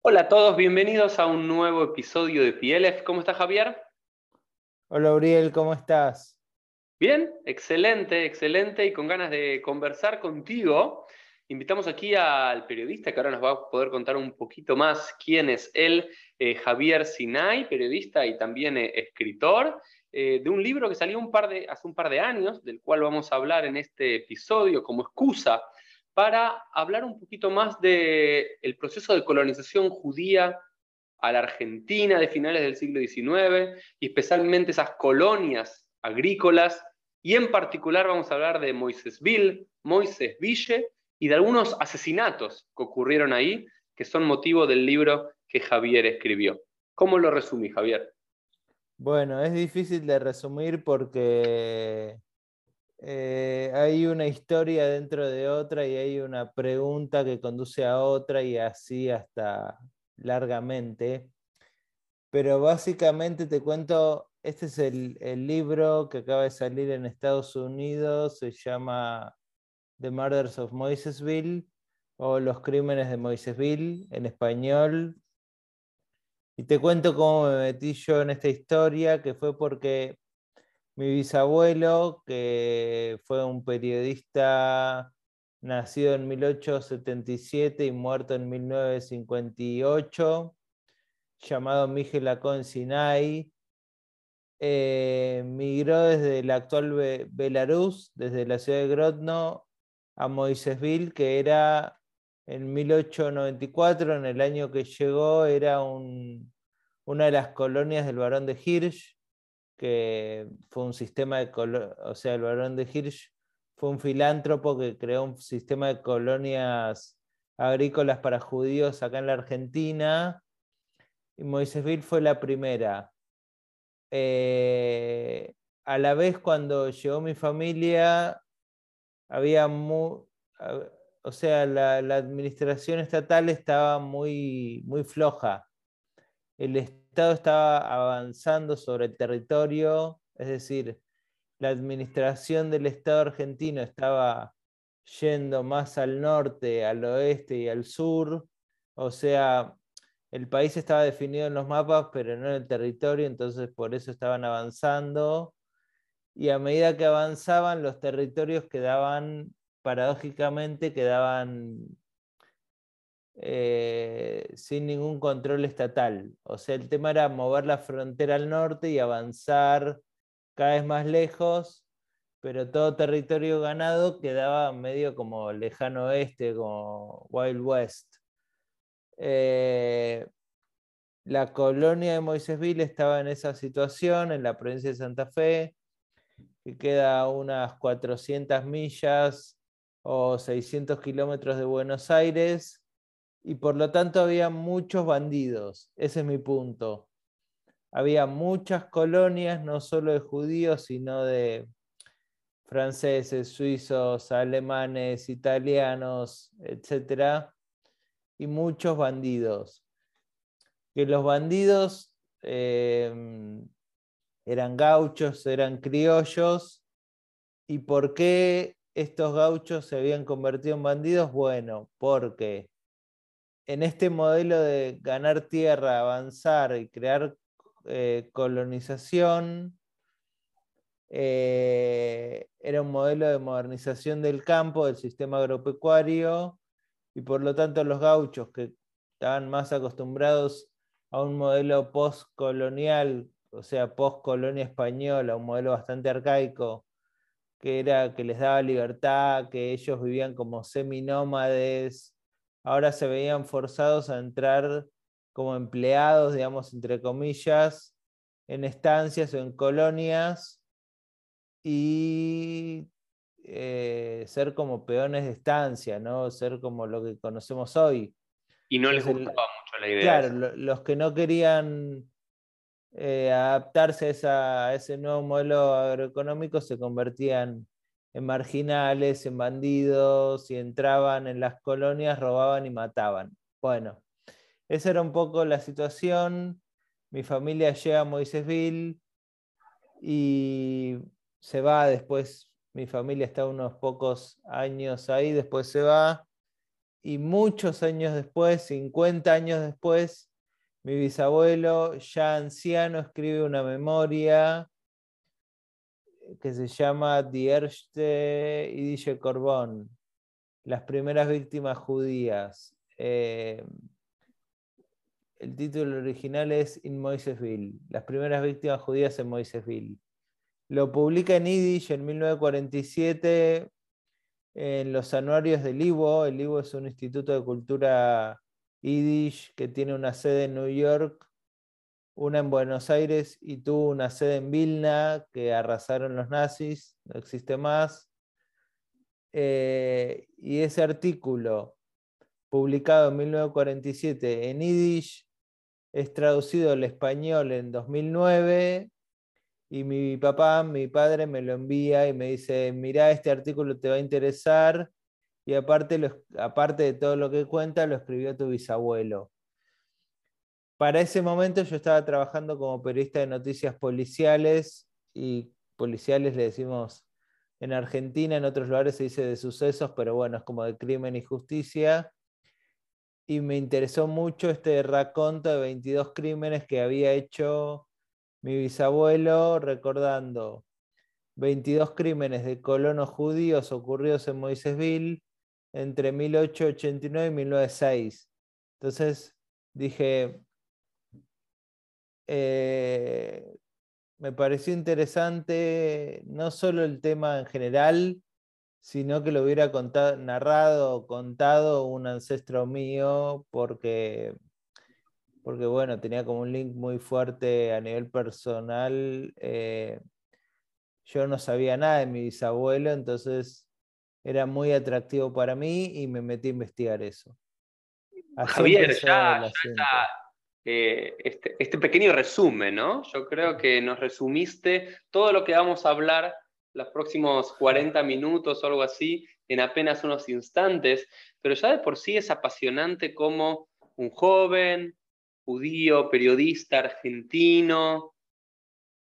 Hola a todos, bienvenidos a un nuevo episodio de PLF. ¿Cómo está Javier? Hola Uriel, ¿cómo estás? Bien, excelente, excelente y con ganas de conversar contigo. Invitamos aquí al periodista que ahora nos va a poder contar un poquito más quién es él, eh, Javier Sinay, periodista y también eh, escritor, eh, de un libro que salió un par de, hace un par de años, del cual vamos a hablar en este episodio como excusa para hablar un poquito más del el proceso de colonización judía a la Argentina de finales del siglo XIX y especialmente esas colonias agrícolas y en particular vamos a hablar de Moisésville, Moisésville y de algunos asesinatos que ocurrieron ahí que son motivo del libro que Javier escribió. ¿Cómo lo resumí, Javier? Bueno, es difícil de resumir porque eh, hay una historia dentro de otra y hay una pregunta que conduce a otra y así hasta largamente. Pero básicamente te cuento, este es el, el libro que acaba de salir en Estados Unidos, se llama The Murders of Moisesville o Los Crímenes de Moisesville en español. Y te cuento cómo me metí yo en esta historia, que fue porque mi bisabuelo, que fue un periodista nacido en 1877 y muerto en 1958, llamado Miguel Lacón Sinai, eh, migró desde la actual Belarus, desde la ciudad de Grodno, a Moisésville, que era en 1894, en el año que llegó, era una de las colonias del barón de Hirsch, que fue un sistema de, o sea, el barón de Hirsch fue un filántropo que creó un sistema de colonias agrícolas para judíos acá en la Argentina, y Moisésville fue la primera. Eh, a la vez, cuando llegó mi familia, había muy, o sea, la, administración estatal estaba muy, muy floja. El, Estado estaba avanzando sobre el territorio, es decir, la administración del Estado argentino estaba yendo más al norte, al oeste y al sur, o sea, el país estaba definido en los mapas, pero no en el territorio, entonces por eso estaban avanzando. Y a medida que avanzaban, los territorios quedaban, paradójicamente, quedaban eh, sin ningún control estatal. O sea, el tema era mover la frontera al norte y avanzar cada vez más lejos, pero todo territorio ganado quedaba medio como lejano oeste, como Wild West. Eh, la colonia de Moisésville estaba en esa situación, en la provincia de Santa Fe, que queda a unas 400 millas o 600 kilómetros de Buenos Aires, y por lo tanto había muchos bandidos. Ese es mi punto. Había muchas colonias, no solo de judíos, sino de franceses, suizos, alemanes, italianos, etc. Y muchos bandidos. Que los bandidos em, eran gauchos, eran criollos. ¿Y por qué estos gauchos se habían convertido en bandidos? Bueno, porque en este modelo de ganar tierra, avanzar y crear eh, colonización, eh, era un modelo de modernización del campo, del sistema agropecuario, y por lo tanto los gauchos que estaban más acostumbrados a un modelo postcolonial, o sea, postcolonia española, un modelo bastante arcaico, que era que les daba libertad, que ellos vivían como seminómades, ahora se veían forzados a entrar como empleados, digamos, entre comillas, en estancias o en colonias y eh, ser como peones de estancia, ¿no? Ser como lo que conocemos hoy. Y no les gustaba mucho la idea. Claro, los que no querían eh, adaptarse a, ese nuevo modelo agroeconómico se convertían en marginales, en bandidos, y entraban en las colonias, robaban y mataban. Bueno, esa era un poco la situación. Mi familia llega a Moisésville y se va después. Mi familia está unos pocos años ahí, después se va. y muchos años después, 50 años después, mi bisabuelo, ya anciano, escribe una memoria que se llama Die erste Idische Corbón, las primeras víctimas judías. Eh, el título original es In Moisesville, las primeras víctimas judías en Moisesville. Lo publica en Yiddish en 1947 en los anuarios del IWO. El IWO es un instituto de cultura Yiddish que tiene una sede en New York, una en Buenos Aires y tuvo una sede en Vilna que arrasaron los nazis, no existe más. Eh, y ese artículo, publicado en 1947 en Yiddish, es traducido al español en 2009 y mi papá, mi padre me lo envía y me dice, mira, este artículo te va a interesar y aparte, aparte de todo lo que cuenta, lo escribió tu bisabuelo. Para ese momento yo estaba trabajando como periodista de noticias policiales y policiales le decimos en Argentina, en otros lugares se dice de sucesos, pero bueno, es como de crimen y justicia. Y me interesó mucho este raconto de 22 crímenes que había hecho mi bisabuelo recordando 22 crímenes de colonos judíos ocurridos en Moisésville entre 1889 y 1906. Entonces dije, eh, me pareció interesante no solo el tema en general, sino que lo hubiera contado, narrado o contado un ancestro mío, porque porque bueno, tenía como un link muy fuerte a nivel personal. Eh, yo no sabía nada de mi bisabuelo, entonces era muy atractivo para mí y me metí a investigar eso. Javier, ya, está eh, este, este, pequeño resumen, ¿no? Yo creo que nos resumiste todo lo que vamos a hablar los próximos 40 minutos o algo así en apenas unos instantes, pero ya de por sí es apasionante como un joven, judío, periodista argentino,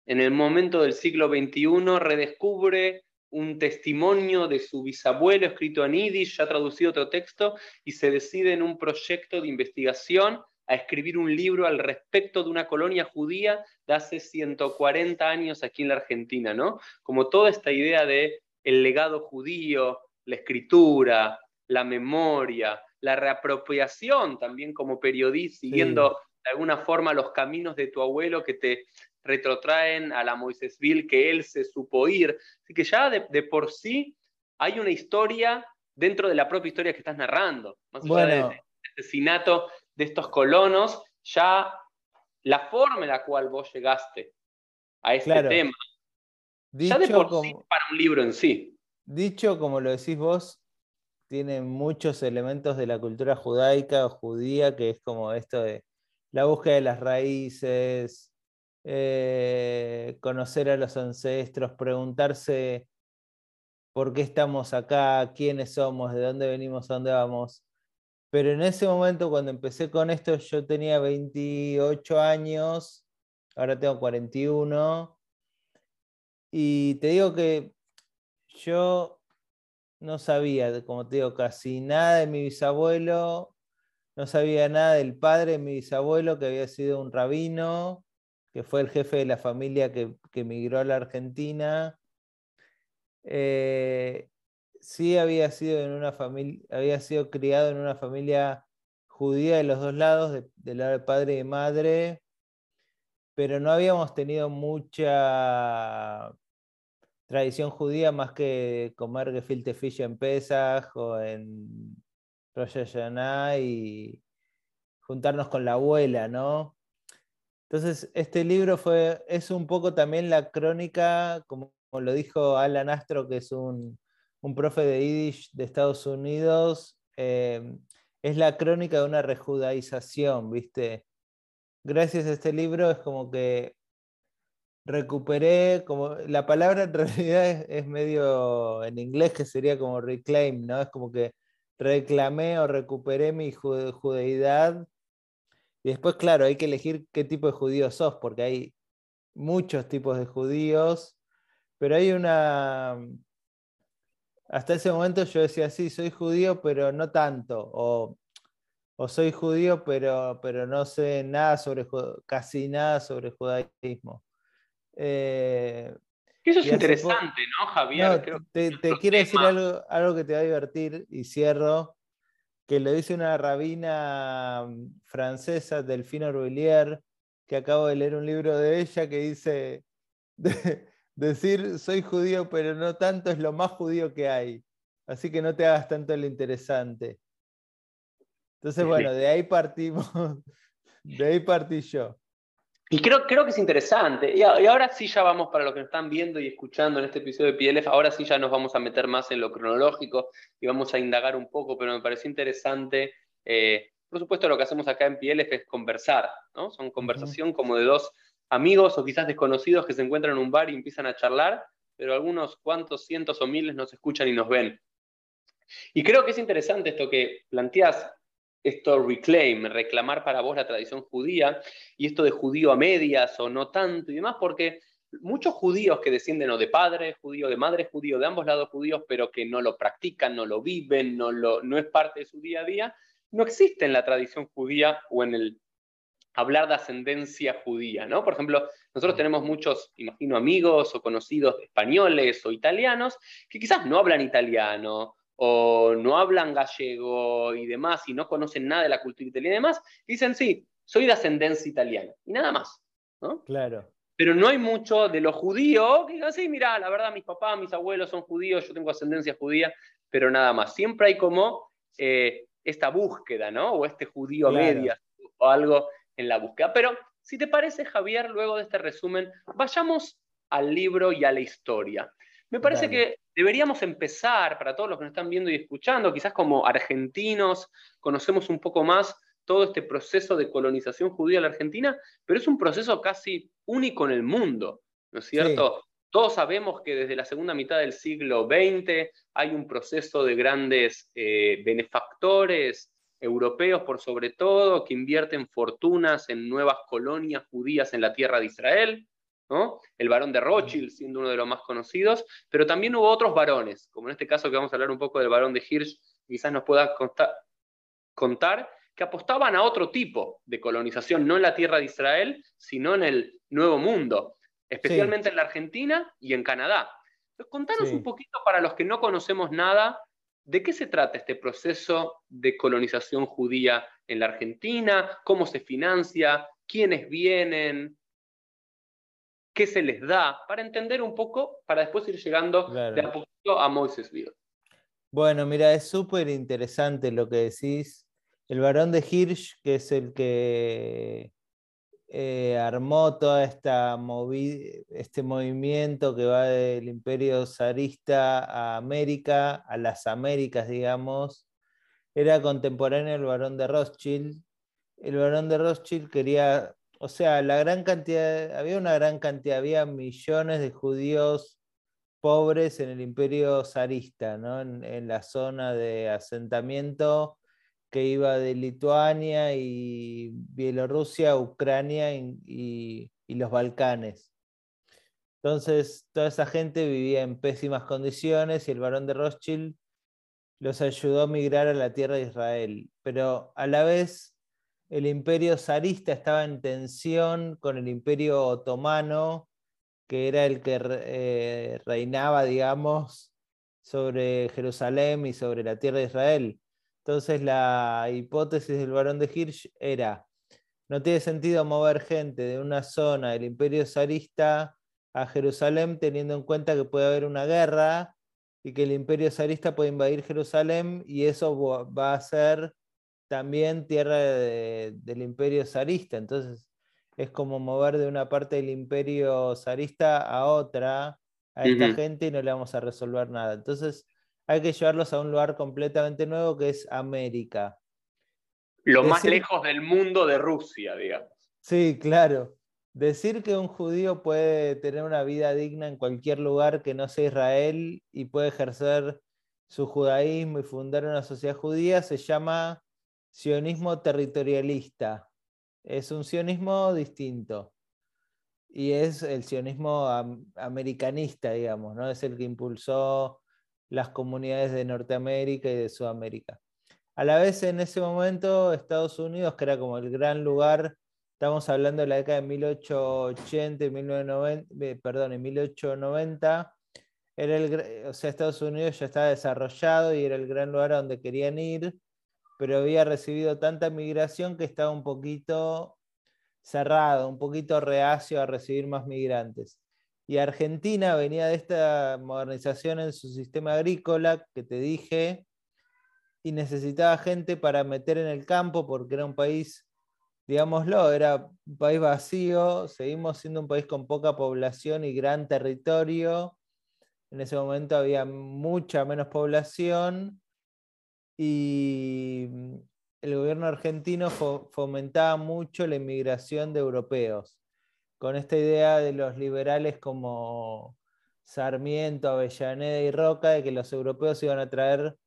en el momento del siglo XXI redescubre un testimonio de su bisabuelo escrito en yiddish, ya traducido otro texto, y se decide en un proyecto de investigación a escribir un libro al respecto de una colonia judía de hace 140 años aquí en la Argentina, ¿no? Como toda esta idea de el legado judío, la escritura, la memoria, la reapropiación también como periodista, siguiendo de alguna forma los caminos de tu abuelo que te retrotraen a la Moisésville que él se supo ir. Así que ya de, por sí hay una historia dentro de la propia historia que estás narrando. Más allá del asesinato de estos colonos, ya la forma en la cual vos llegaste a este tema, ya de por sí para un libro en sí. Dicho como lo decís vos, tiene muchos elementos de la cultura judaica o judía, que es como esto de la búsqueda de las raíces, eh, conocer a los ancestros, preguntarse por qué estamos acá, quiénes somos, de dónde venimos, a dónde vamos. Pero en ese momento, cuando empecé con esto, yo tenía 28 años, ahora tengo 41, y te digo que yo no sabía, como te digo, casi nada de mi bisabuelo, no sabía nada del padre de mi bisabuelo, que había sido un rabino, que fue el jefe de la familia que, que emigró a la Argentina. Eh, sí había sido, en una familia, había sido criado en una familia judía de los dos lados, del lado de padre y madre, pero no habíamos tenido mucha tradición judía más que comer gefilte fish en Pesach o en Rosh y juntarnos con la abuela, ¿no? Entonces, este libro fue, es un poco también la crónica, como, lo dijo Alan Astro, que es un, profe de Yiddish de Estados Unidos, eh, es la crónica de una rejudaización, ¿viste? Gracias a este libro es como que recuperé, como la palabra en realidad es, medio en inglés que sería como reclaim, ¿no? Es como que reclamé o recuperé mi judeidad. Y después, claro, hay que elegir qué tipo de judío sos, porque hay muchos tipos de judíos, pero hay una, hasta ese momento yo decía, sí, soy judío, pero no tanto. O, soy judío, pero, pero no sé nada sobre, casi nada sobre judaísmo. Eh, eso es interesante, ¿no, Javier? te, quiero decir algo, algo que te va a divertir y cierro, que lo dice una rabina mm, francesa, Delfina Roulier, que acabo de leer un libro de ella que dice, decir soy judío pero no tanto es lo más judío que hay, así que no te hagas tanto lo interesante. Entonces, bueno, de ahí partimos, de ahí partí yo. Y creo, creo que es interesante. Y, ahora sí ya vamos para lo que nos están viendo y escuchando en este episodio de PLF. Ahora sí ya nos vamos a meter más en lo cronológico y vamos a indagar un poco, pero me pareció interesante. Eh, por supuesto, lo que hacemos acá en PLF es conversar, ¿no? Son conversación como de dos amigos o quizás desconocidos que se encuentran en un bar y empiezan a charlar, pero algunos cuantos cientos o miles nos escuchan y nos ven. Y creo que es interesante esto que planteas esto reclaim, reclamar para vos la tradición judía y esto de judío a medias o no tanto y demás, porque muchos judíos que descienden o de padre judío, de madre judío, de ambos lados judíos, pero que no lo practican, no lo viven, no, lo, no es parte de su día a día, no existe en la tradición judía o en el hablar de ascendencia judía, ¿no? Por ejemplo, nosotros tenemos muchos, imagino, amigos o conocidos españoles o italianos que quizás no hablan italiano o no hablan gallego y demás, y no conocen nada de la cultura italiana y demás, dicen, sí, soy de ascendencia italiana, y nada más. ¿no? Claro. Pero no hay mucho de los judíos que digan, sí, mira, la verdad, mis papás, mis abuelos son judíos, yo tengo ascendencia judía, pero nada más. Siempre hay como eh, esta búsqueda, ¿no? O este judío media, o algo en la búsqueda. Pero si te parece, Javier, luego de este resumen, vayamos al libro y a la historia. Me parece que deberíamos empezar, para todos los que nos están viendo y escuchando, quizás como argentinos, conocemos un poco más todo este proceso de colonización judía en la Argentina, pero es un proceso casi único en el mundo, ¿no es cierto? Todos sabemos que desde la segunda mitad del siglo XX hay un proceso de grandes eh, benefactores europeos, por sobre todo, que invierten fortunas en nuevas colonias judías en la tierra de Israel. El varón de Rothschild siendo uno de los más conocidos, pero también hubo otros varones, como en este caso que vamos a hablar un poco del varón de Hirsch, quizás nos pueda contar, que apostaban a otro tipo de colonización, no en la tierra de Israel, sino en el Nuevo Mundo, especialmente en la Argentina y en Canadá. Entonces, contanos un poquito para los que no conocemos nada, ¿de qué se trata este proceso de colonización judía en la Argentina? ¿Cómo se financia? ¿Quiénes vienen? qué se les da, para entender un poco, para después ir llegando de a poquito a Moisesville. Bueno, mira, es súper interesante lo que decís. El varón de Hirsch, que es el que eh, armó todo este movimiento que va del imperio zarista a América, a las Américas, digamos, era contemporáneo del varón de Rothschild. El varón de Rothschild quería o sea, la gran cantidad, había una gran cantidad, había millones de judíos pobres en el imperio zarista, ¿no? en, la zona de asentamiento que iba de Lituania y Bielorrusia, Ucrania y, los Balcanes. Entonces, toda esa gente vivía en pésimas condiciones y el varón de Rothschild los ayudó a migrar a la tierra de Israel. Pero a la vez el imperio zarista estaba en tensión con el imperio otomano, que era el que eh, reinaba, digamos, sobre Jerusalén y sobre la tierra de Israel. Entonces la hipótesis del barón de Hirsch era, no tiene sentido mover gente de una zona del imperio zarista a Jerusalén teniendo en cuenta que puede haber una guerra y que el imperio zarista puede invadir Jerusalén y eso va a ser también tierra del imperio zarista. Entonces es como mover de una parte del imperio zarista a otra a esta gente y no le vamos a resolver nada. Entonces hay que llevarlos a un lugar completamente nuevo que es América. Lo más lejos del mundo de Rusia, digamos. Sí, claro. Decir que un judío puede tener una vida digna en cualquier lugar que no sea Israel y puede ejercer su judaísmo y fundar una sociedad judía se llama sionismo territorialista. Es un sionismo distinto. Y es el sionismo americanista, digamos, ¿no? Es el que impulsó las comunidades de Norteamérica y de Sudamérica. A la vez, en ese momento, Estados Unidos, que era como el gran lugar, estamos hablando de la década de 1880 y 1990, perdón, en 1890, era el, o sea, Estados Unidos ya estaba desarrollado y era el gran lugar a donde querían ir, pero había recibido tanta migración que estaba un poquito cerrado, un poquito reacio a recibir más migrantes. Y Argentina venía de esta modernización en su sistema agrícola que te dije, y necesitaba gente para meter en el campo porque era un país, digámoslo, era un país vacío, seguimos siendo un país con poca población y gran territorio. En ese momento había mucha menos población y el gobierno argentino fomentaba mucho la inmigración de europeos, con esta idea de los liberales como Sarmiento, Avellaneda y Roca, de que los europeos iban a traer,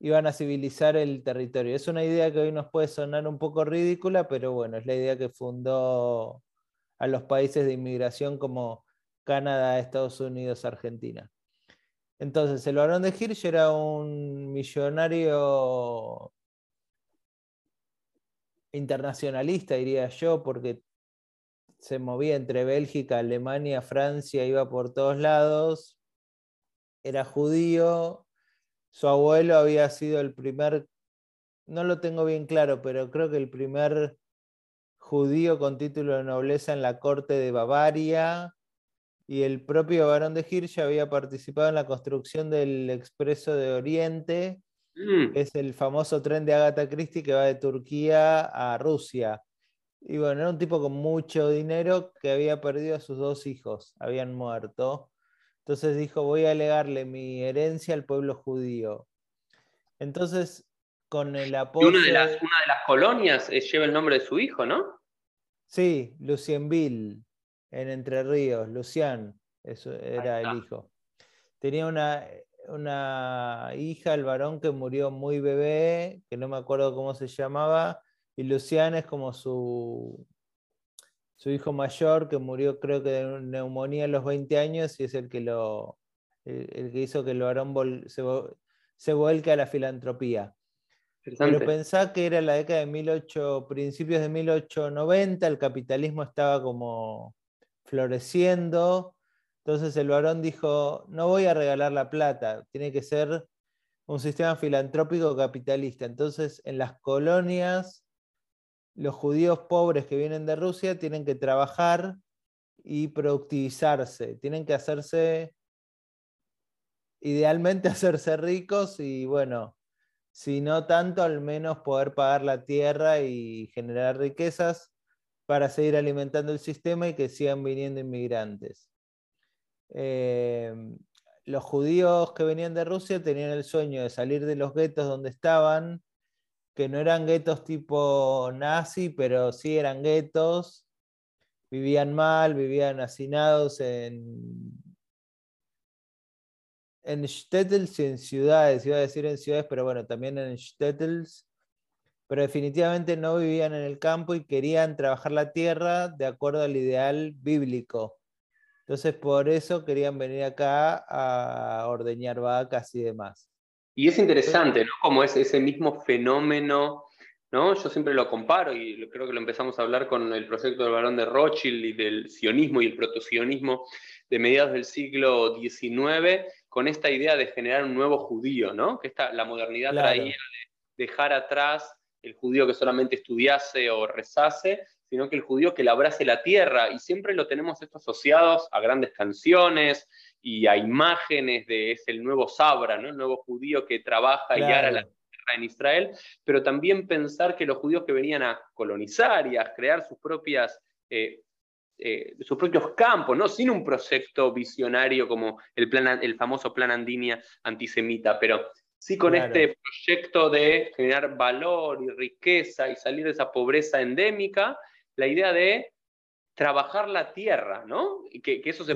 iban a civilizar el territorio. Es una idea que hoy nos puede sonar un poco ridícula, pero bueno, es la idea que fundó a los países de inmigración como Canadá, Estados Unidos, Argentina. Entonces, el varón de Hirsch era un millonario internacionalista, diría yo, porque se movía entre Bélgica, Alemania, Francia, iba por todos lados, era judío, su abuelo había sido el primer, no lo tengo bien claro, pero creo que el primer judío con título de nobleza en la corte de Bavaria, y el propio Barón de Hirsch había participado en la construcción del Expreso de Oriente, mm. que es el famoso tren de Agatha Christie que va de Turquía a Rusia. Y bueno, era un tipo con mucho dinero que había perdido a sus dos hijos, habían muerto. Entonces dijo, voy a legarle mi herencia al pueblo judío. Entonces, con el apoyo... una de las, una de las colonias eh, lleva el nombre de su hijo, ¿no? Sí, Lucienville en Entre Ríos, Lucián, eso era el hijo. Tenía una, una hija, el varón, que murió muy bebé, que no me acuerdo cómo se llamaba, y Lucián es como su, su hijo mayor, que murió creo que de neumonía a los 20 años, y es el que, lo, el, que hizo que el varón se, se vuelque a la filantropía. Pero pensá que era la década de 18, principios de 1890, el capitalismo estaba como floreciendo. Entonces el varón dijo, no voy a regalar la plata, tiene que ser un sistema filantrópico capitalista. Entonces en las colonias, los judíos pobres que vienen de Rusia tienen que trabajar y productivizarse, tienen que hacerse, idealmente hacerse ricos y bueno, si no tanto, al menos poder pagar la tierra y generar riquezas para seguir alimentando el sistema y que sigan viniendo inmigrantes. Eh, los judíos que venían de Rusia tenían el sueño de salir de los guetos donde estaban, que no eran guetos tipo nazi, pero sí eran guetos, vivían mal, vivían hacinados en, en shtetls y en ciudades, iba a decir en ciudades, pero bueno, también en shtetls, pero definitivamente no vivían en el campo y querían trabajar la tierra de acuerdo al ideal bíblico. Entonces por eso querían venir acá a ordeñar vacas y demás. Y es interesante, ¿no? Como es ese mismo fenómeno, ¿no? Yo siempre lo comparo y creo que lo empezamos a hablar con el proyecto del varón de Rothschild y del sionismo y el protosionismo de mediados del siglo XIX, con esta idea de generar un nuevo judío, ¿no? Que esta, la modernidad traía de dejar atrás el judío que solamente estudiase o rezase, sino que el judío que labrase la tierra. Y siempre lo tenemos esto asociados a grandes canciones y a imágenes de es el nuevo Sabra, ¿no? el nuevo judío que trabaja y ara la tierra en Israel, pero también pensar que los judíos que venían a colonizar y a crear sus propias... Eh, eh, sus propios campos, ¿no? sin un proyecto visionario como el, plan, el famoso plan Andinia antisemita, pero Sí, con este proyecto de generar valor y riqueza y salir de esa pobreza endémica, la idea de trabajar la tierra, ¿no? Y que, eso se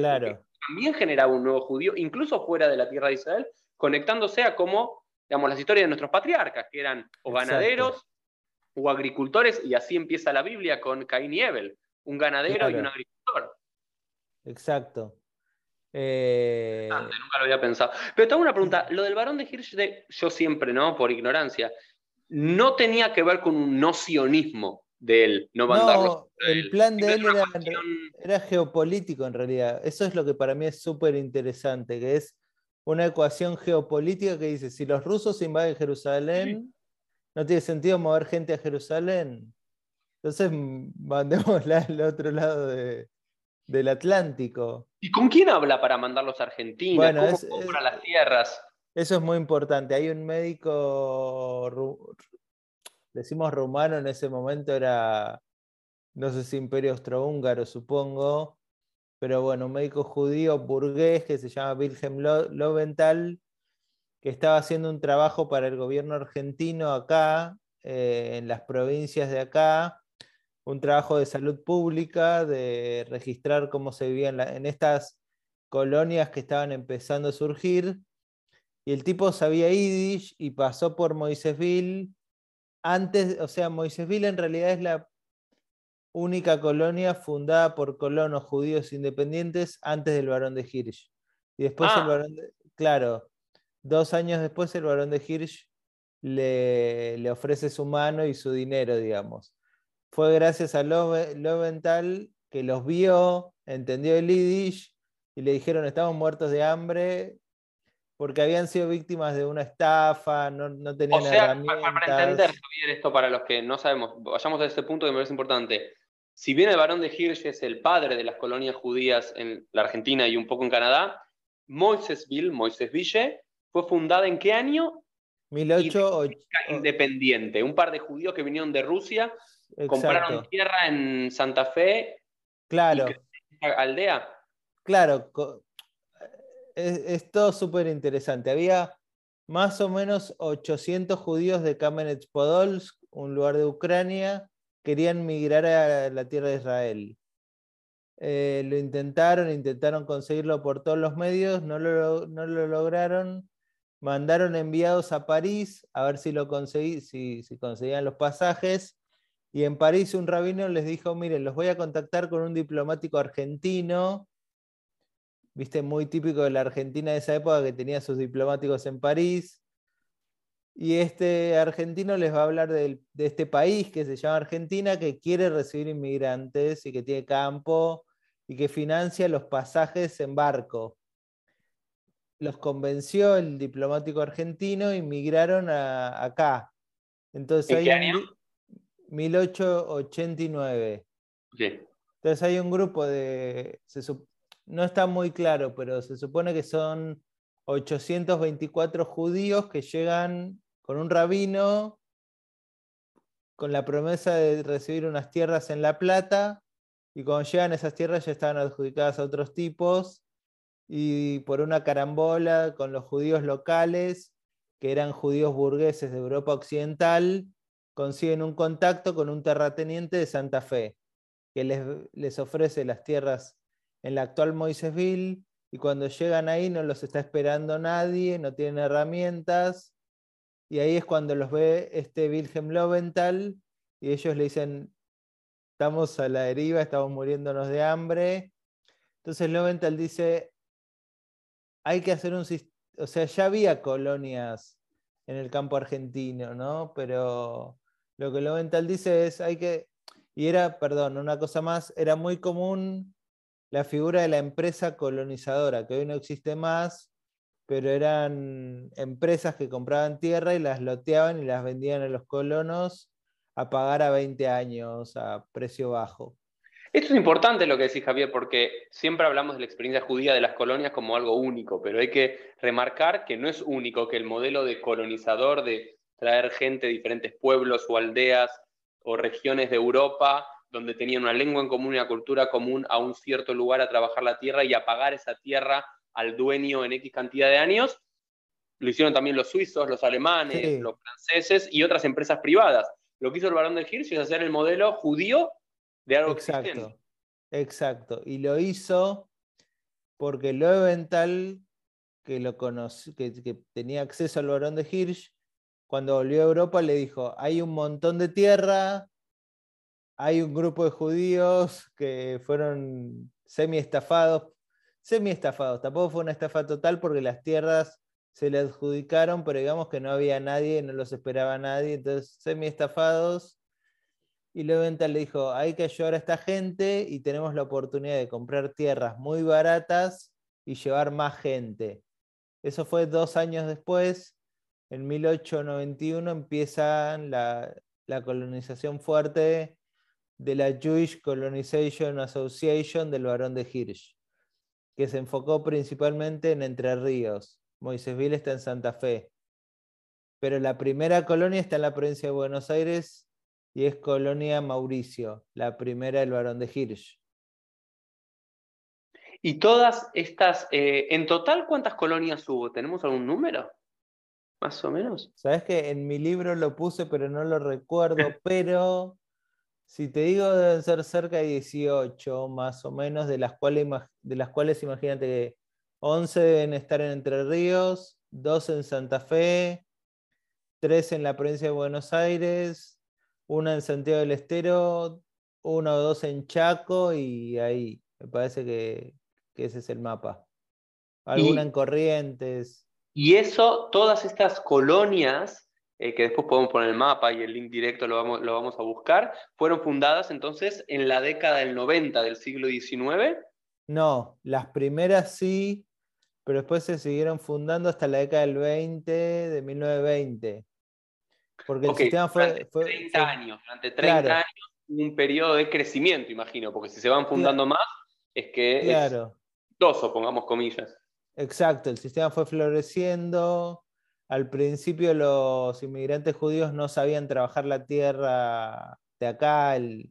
también generaba un nuevo judío, incluso fuera de la tierra de Israel, conectándose a como, digamos, las historias de nuestros patriarcas, que eran o ganaderos o agricultores, y así empieza la Biblia con Caín y Abel, un ganadero y un agricultor. Exacto. Eh, nunca lo había pensado. Pero tengo una pregunta. Lo del varón de Hirsch, yo siempre, ¿no? Por ignorancia, no tenía que ver con un no sionismo de él, no mandarlo. No, el plan de él era, geopolítico en realidad. Eso es lo que para mí es súper interesante, que es una ecuación geopolítica que dice, si los rusos invaden Jerusalén, no tiene sentido mover gente a Jerusalén. Entonces mandémosla al otro lado del Atlántico. ¿Y con quién habla para mandarlos a Argentina? Bueno, ¿Cómo compra las tierras? Eso es muy importante. Hay un médico, decimos rumano, en ese momento era, no sé si imperio austrohúngaro, supongo, pero bueno, un médico judío burgués que se llama Wilhelm Loventhal, que estaba haciendo un trabajo para el gobierno argentino acá, eh, en las provincias de acá, un trabajo de salud pública, de registrar cómo se vivía en, estas colonias que estaban empezando a surgir. Y el tipo sabía Yiddish y pasó por Moisesville antes, o sea, Moisesville en realidad es la única colonia fundada por colonos judíos independientes antes del barón de Hirsch. Y después el barón de, claro, dos años después el barón de Hirsch le, le ofrece su mano y su dinero, digamos fue gracias a Loventhal que los vio, entendió el Yiddish y le dijeron estamos muertos de hambre porque habían sido víctimas de una estafa, no, no tenían o sea, Para, entender, esto para los que no sabemos, vayamos a este punto que me parece importante. Si bien el barón de Hirsch es el padre de las colonias judías en la Argentina y un poco en Canadá, Moisesville, Moisesville, fue fundada en qué año? 18... Independiente. Un par de judíos que vinieron de Rusia Compraron tierra en Santa Fe. Claro. aldea. Claro. Es, todo súper interesante. Había más o menos 800 judíos de Kamenets-Podolsk, un lugar de Ucrania, querían migrar a la tierra de Israel. Eh, lo intentaron, intentaron conseguirlo por todos los medios, no lo, no lo lograron. Mandaron enviados a París a ver si lo conseguí, si, si conseguían los pasajes. Y en París un rabino les dijo, miren, los voy a contactar con un diplomático argentino, viste, muy típico de la Argentina de esa época que tenía sus diplomáticos en París. Y este argentino les va a hablar de, este país que se llama Argentina, que quiere recibir inmigrantes y que tiene campo y que financia los pasajes en barco. Los convenció el diplomático argentino y migraron a, acá. Entonces, ¿En qué año? 1889. Entonces hay un grupo de, no está muy claro, pero se supone que son 824 judíos que llegan con un rabino con la promesa de recibir unas tierras en La Plata, y cuando llegan esas tierras ya estaban adjudicadas a otros tipos, y por una carambola con los judíos locales, que eran judíos burgueses de Europa Occidental, consiguen un contacto con un terrateniente de Santa Fe, que les, les ofrece las tierras en la actual Moisesville, y cuando llegan ahí no los está esperando nadie, no tienen herramientas, y ahí es cuando los ve este Wilhelm Loventhal, y ellos le dicen, estamos a la deriva, estamos muriéndonos de hambre. Entonces Loventhal dice, hay que hacer un sistema, o sea, ya había colonias en el campo argentino, ¿no? Pero lo que Loventhal dice es, hay que, y era, perdón, una cosa más, era muy común la figura de la empresa colonizadora, que hoy no existe más, pero eran empresas que compraban tierra y las loteaban y las vendían a los colonos a pagar a 20 años a precio bajo. Esto es importante lo que decís, Javier, porque siempre hablamos de la experiencia judía de las colonias como algo único, pero hay que remarcar que no es único, que el modelo de colonizador, de traer gente de diferentes pueblos o aldeas o regiones de Europa donde tenían una lengua en común y una cultura común a un cierto lugar a trabajar la tierra y a pagar esa tierra al dueño en X cantidad de años. Lo hicieron también los suizos, los alemanes, los franceses y otras empresas privadas. Lo que hizo el barón de Hirsch es hacer el modelo judío de algo Exacto, exacto. Y lo hizo porque Loewenthal, que, lo que, que tenía acceso al barón de Hirsch, cuando volvió a Europa le dijo, hay un montón de tierra, hay un grupo de judíos que fueron semi estafados, semi-estafados. Tampoco fue una estafa total porque las tierras se le adjudicaron, pero digamos que no había nadie, no los esperaba nadie, entonces semi-estafados. Y Leventhal le dijo, hay que ayudar a esta gente y tenemos la oportunidad de comprar tierras muy baratas y llevar más gente. Eso fue dos años después, en 1891 empieza la colonización fuerte de la Jewish Colonization Association del Barón de Hirsch, que se enfocó principalmente en Entre Ríos. Moisésville está en Santa Fe. Pero la primera colonia está en la provincia de Buenos Aires y es Colonia Mauricio, la primera del Barón de Hirsch. Y todas estas, eh, en total, ¿cuántas colonias hubo? ¿Tenemos algún número? Más o menos. Sabes que en mi libro lo puse, pero no lo recuerdo, pero si te digo, deben ser cerca de 18, más o menos, de las cuales, de las cuales imagínate que 11 deben estar en Entre Ríos, 2 en Santa Fe, 3 en la provincia de Buenos Aires, una en Santiago del Estero, uno o dos en Chaco y ahí. Me parece que, ese es el mapa. Alguna en Corrientes. Y eso, todas estas colonias eh, que después podemos poner el mapa y el link directo lo vamos, lo vamos a buscar, fueron fundadas entonces en la década del 90 del siglo XIX. No, las primeras sí, pero después se siguieron fundando hasta la década del 20, de 1920. Porque el sistema fue... Durante 30 años, durante 30 años, un periodo de crecimiento, imagino, porque si se van fundando más, es que claro. es pongamos comillas. Exacto, el sistema fue floreciendo, al principio los inmigrantes judíos no sabían trabajar la tierra de acá, el,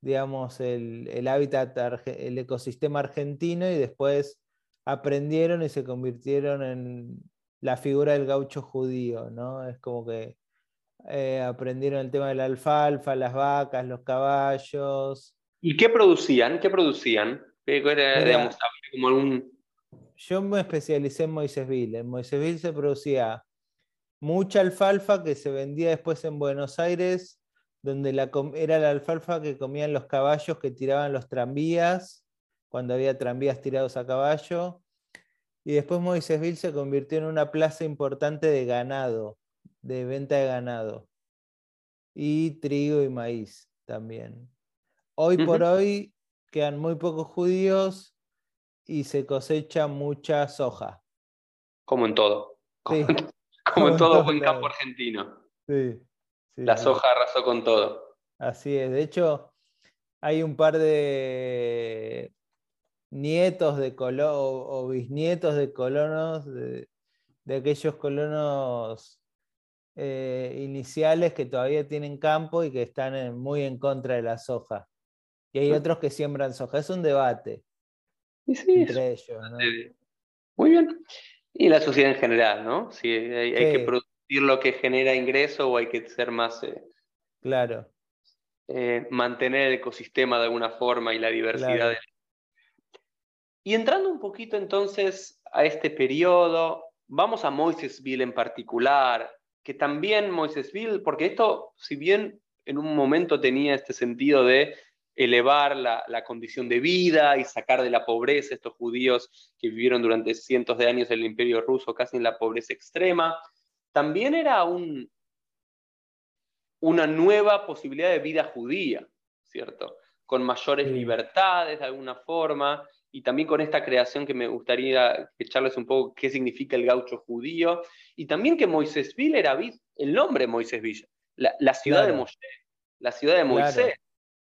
digamos, el, hábitat, el ecosistema argentino y después aprendieron y se convirtieron en la figura del gaucho judío, ¿no? Es como que eh, aprendieron el tema de la alfalfa, las vacas, los caballos. ¿Y qué producían? ¿Qué producían? Yo me especialicé en Moisésville. En Moisésville se producía mucha alfalfa que se vendía después en Buenos Aires, donde la, era la alfalfa que comían los caballos que tiraban los tranvías, cuando había tranvías tirados a caballo. Y después Moisésville se convirtió en una plaza importante de ganado, de venta de ganado. Y trigo y maíz también. Hoy por hoy quedan muy pocos judíos y se cosecha mucha soja. Como en todo. Como en todo buen campo argentino. Sí, La soja arrasó con todo. Así es. De hecho, hay un par de nietos de colonos o bisnietos de colonos, de, aquellos colonos eh, iniciales que todavía tienen campo y que están muy en contra de la soja. Y hay otros que siembran soja. Es un debate entre ellos. Muy bien. Y la sociedad en general, ¿no? Si hay, que producir lo que genera ingreso o hay que ser más... Eh, claro. Eh, mantener el ecosistema de alguna forma y la diversidad. Y entrando un poquito entonces a este periodo, vamos a Moisesville en particular, que también Moisesville, porque esto, si bien en un momento tenía este sentido de elevar la, condición de vida y sacar de la pobreza a estos judíos que vivieron durante cientos de años en el imperio ruso casi en la pobreza extrema. También era un, una nueva posibilidad de vida judía, ¿cierto? Con mayores libertades de alguna forma y también con esta creación que me gustaría echarles un poco qué significa el gaucho judío y también que Moisésville era el nombre Moisésville, la, la ciudad de Moshe, la ciudad de Moisés.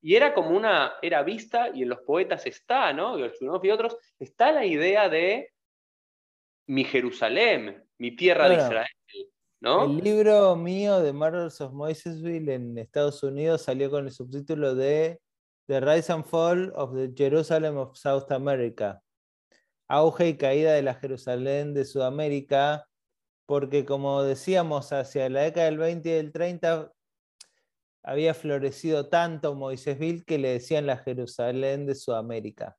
Y era como una, era vista, y en los poetas está, ¿no? Y otros, está la idea de mi Jerusalén, mi tierra de Israel, ¿no? El libro mío de Marvels of Moisesville en Estados Unidos salió con el subtítulo de The Rise and Fall of the Jerusalem of South America. Auge y caída de la Jerusalén de Sudamérica, porque como decíamos, hacia la década del 20 y del 30 había florecido tanto Moisésville que le decían la Jerusalén de Sudamérica.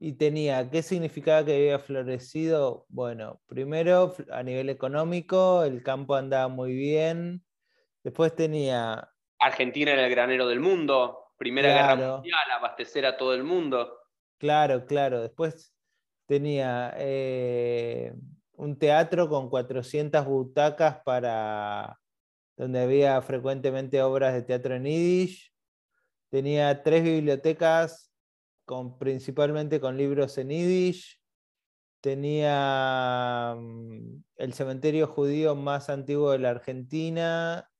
Y tenía, ¿qué significaba que había florecido? Bueno, primero a nivel económico, el campo andaba muy bien. Después tenía... Argentina era el granero del mundo, Primera Guerra Mundial, abastecer a todo el mundo. Claro, claro. Después tenía eh, un teatro con 400 butacas para donde había frecuentemente obras de teatro en Yiddish. Tenía tres bibliotecas con, principalmente con libros en Yiddish. Tenía mm, el cementerio judío más antiguo de la Argentina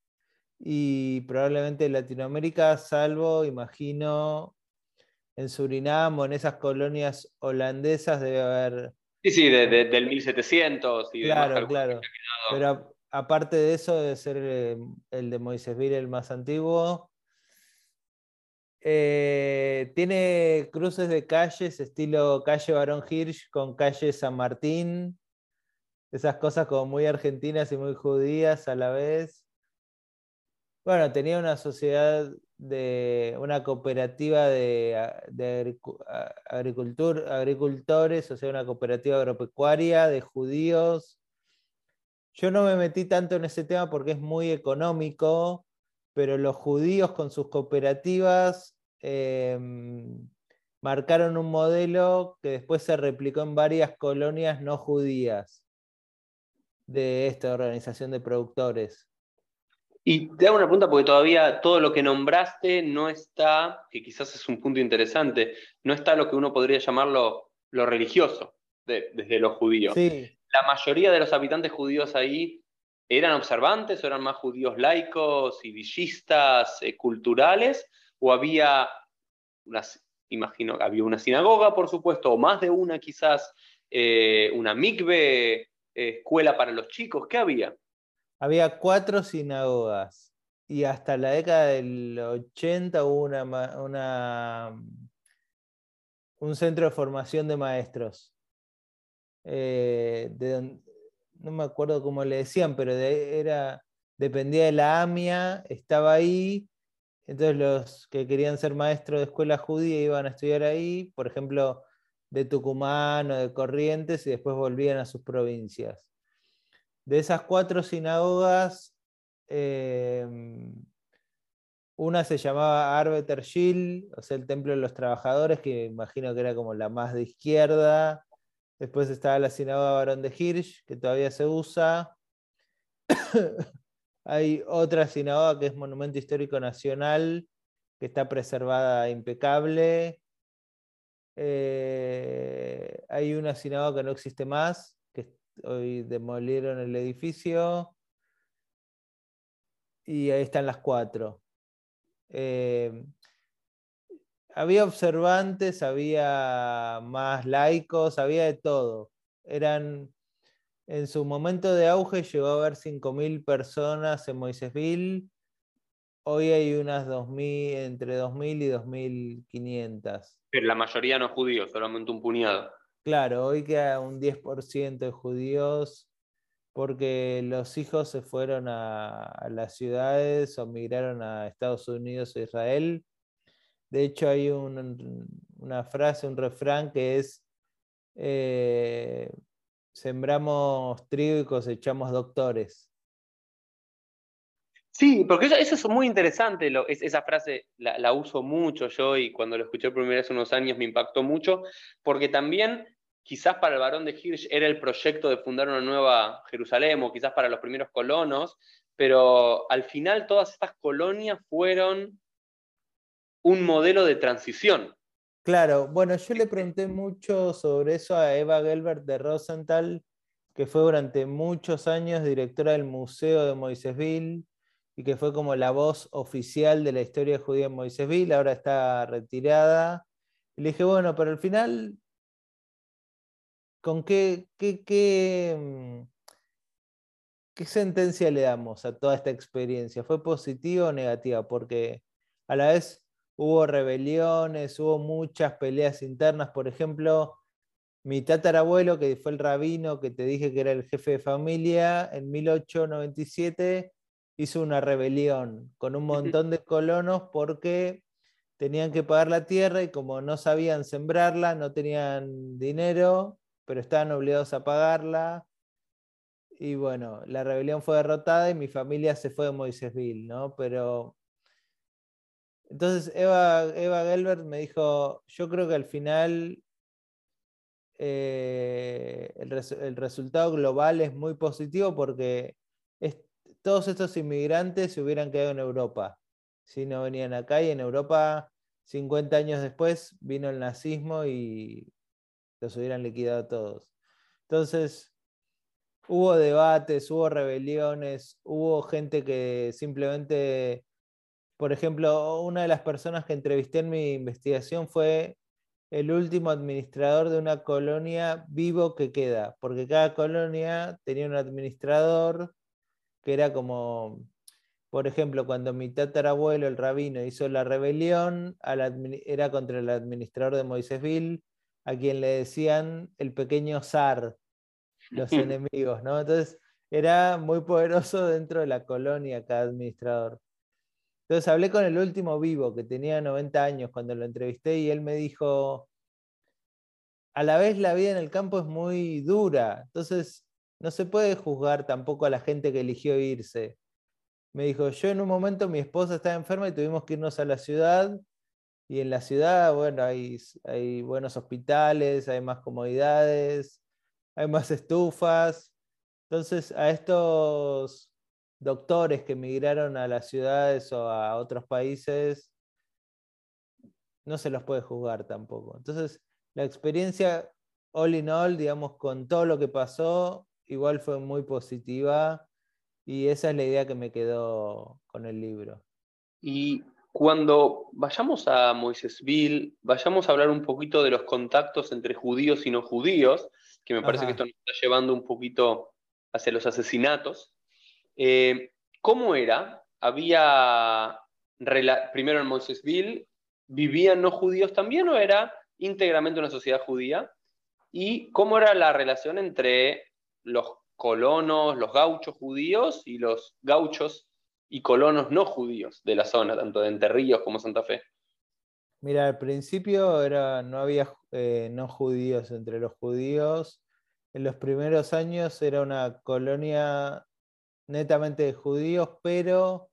y probablemente de Latinoamérica, salvo, imagino, en Surinam o en esas colonias holandesas debe haber... Sí, sí, del 1700 y Claro, claro. Pero aparte de eso, debe ser eh, el de Moisésville el más antiguo. Eh, tiene cruces de calles, estilo calle Barón Hirsch con calle San Martín. Esas cosas como muy argentinas y muy judías a la vez. Bueno, tenía una sociedad de una cooperativa de, agricultores, o sea, una cooperativa agropecuaria de judíos. Yo no me metí tanto en ese tema porque es muy económico, pero los judíos con sus cooperativas em, marcaron un modelo que después se replicó en varias colonias no judías de esta organización de productores. Y te hago una pregunta porque todavía todo lo que nombraste no está, que quizás es un punto interesante, no está lo que uno podría llamarlo lo religioso desde los judíos. La mayoría de los habitantes judíos ahí eran observantes o eran más judíos laicos y villistas, eh, culturales, o había, unas, imagino, había una sinagoga, por supuesto, o más de una quizás, eh, una mikve, eh, escuela para los chicos, ¿qué había? había cuatro sinagogas y hasta la década del 80 hubo una, un centro de formación de maestros. Eh, no me acuerdo cómo le decían, pero era, dependía de la AMIA, estaba ahí. Entonces los que querían ser maestros de escuela judía iban a estudiar ahí, por ejemplo, de Tucumán o de Corrientes, y después volvían a sus provincias. De esas cuatro sinagogas, em, una se llamaba Arbeter Gil, o sea, el Templo de los Trabajadores, que imagino que era como la más de izquierda. Después estaba la sinagoga Barón de Hirsch, que todavía se usa. Hay otra sinagoga que es Monumento Histórico Nacional, que está preservada impecable. Eh, hay una sinagoga que no existe más, hoy demolieron el edificio y ahí están las cuatro. Eh, había observantes, había más laicos, había de todo. Eran, en su momento de auge llegó a haber 5.000 personas en Moisésville. Hoy hay unas 2000, entre 2.000 y 2.500. Pero la mayoría no judíos, solamente un puñado. Claro, hoy queda un 10% de judíos porque los hijos se fueron a, las ciudades o migraron a Estados Unidos o Israel. De hecho, hay una frase, un refrán que es, eh, sembramos trigo y cosechamos doctores. Sí, porque eso, es muy interesante, esa frase la, uso mucho yo y cuando lo escuché por primera vez hace unos años me impactó mucho, porque también quizás para el varón de Hirsch era el proyecto de fundar una nueva Jerusalén o quizás para los primeros colonos, pero al final todas estas colonias fueron un modelo de transición. Claro, bueno, yo le pregunté mucho sobre eso a Eva Gelbert de Rosenthal, que fue durante muchos años directora del Museo de Moisésville y que fue como la voz oficial de la historia judía en Moisésville, ahora está retirada. Y le dije, bueno, pero al final ¿con qué, mm, qué, sentencia le damos a toda esta experiencia? ¿Fue positiva o negativa? Porque a la vez hubo rebeliones, hubo muchas peleas internas. Por ejemplo, mi tatarabuelo, que fue el rabino que te dije que era el jefe de familia, en 1897 hizo una rebelión con un montón de colonos porque tenían que pagar la tierra y como no sabían sembrarla, no tenían dinero, pero estaban obligados a pagarla. Y bueno, la rebelión fue derrotada y mi familia se fue de Moisésville, ¿no? Pero. Entonces Eva, Eva Gelbert me dijo: Yo creo que al final eh, el, resultado global es muy positivo porque todos estos inmigrantes se hubieran quedado en Europa si no venían acá y en Europa 50 años después vino el nazismo y los hubieran liquidado todos. Entonces, hubo debates, hubo rebeliones, hubo gente que simplemente, por ejemplo, una de las personas que entrevisté en mi investigación fue el último administrador de una colonia vivo que queda, porque cada colonia tenía un administrador que era como, por ejemplo, cuando mi tatarabuelo, el rabino, hizo la rebelión, era contra el administrador de Moisésville, a quien le decían el pequeño zar, los enemigos, ¿no? Entonces era muy poderoso dentro de la colonia cada administrador. Entonces hablé con el último vivo, que tenía 90 años cuando lo entrevisté, y él me dijo, a la vez la vida en el campo es muy dura, entonces no se puede juzgar tampoco a la gente que eligió irse. Me dijo, yo en un momento mi esposa estaba enferma y tuvimos que irnos a la ciudad, y en la ciudad, bueno, hay, hay buenos hospitales, hay más comodidades, hay más estufas. Entonces, a estos doctores que emigraron a las ciudades o a otros países, no se los puede juzgar tampoco. Entonces, la experiencia all in all, digamos, con todo lo que pasó, igual fue muy positiva y esa es la idea que me quedó con el libro. Y cuando vayamos a Moisésville, vayamos a hablar un poquito de los contactos entre judíos y no judíos, que me parece que esto nos está llevando un poquito hacia los asesinatos. Eh, ¿Cómo era? Había, primero en Moisésville, ¿vivían no judíos también o era íntegramente una sociedad judía? ¿Y cómo era la relación entre los colonos, los gauchos judíos y los gauchos y colonos no judíos de la zona, tanto de Entre Ríos como Santa Fe? Mira, al principio era, no había eh, no judíos entre los judíos. En los primeros años era una colonia netamente de judíos, pero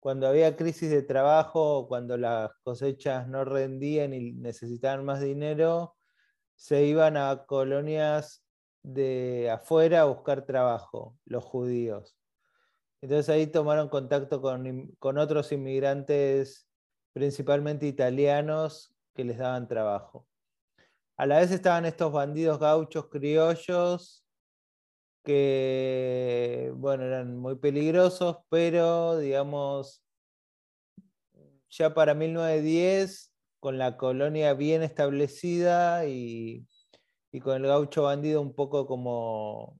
cuando había crisis de trabajo, cuando las cosechas no rendían y necesitaban más dinero, se iban a colonias de afuera a buscar trabajo, los judíos. Entonces ahí tomaron contacto con, con otros inmigrantes principalmente italianos, que les daban trabajo. A la vez estaban estos bandidos gauchos criollos que, bueno, eran muy peligrosos, pero, digamos, ya para 1910, con la colonia bien establecida y, y con el gaucho bandido un poco como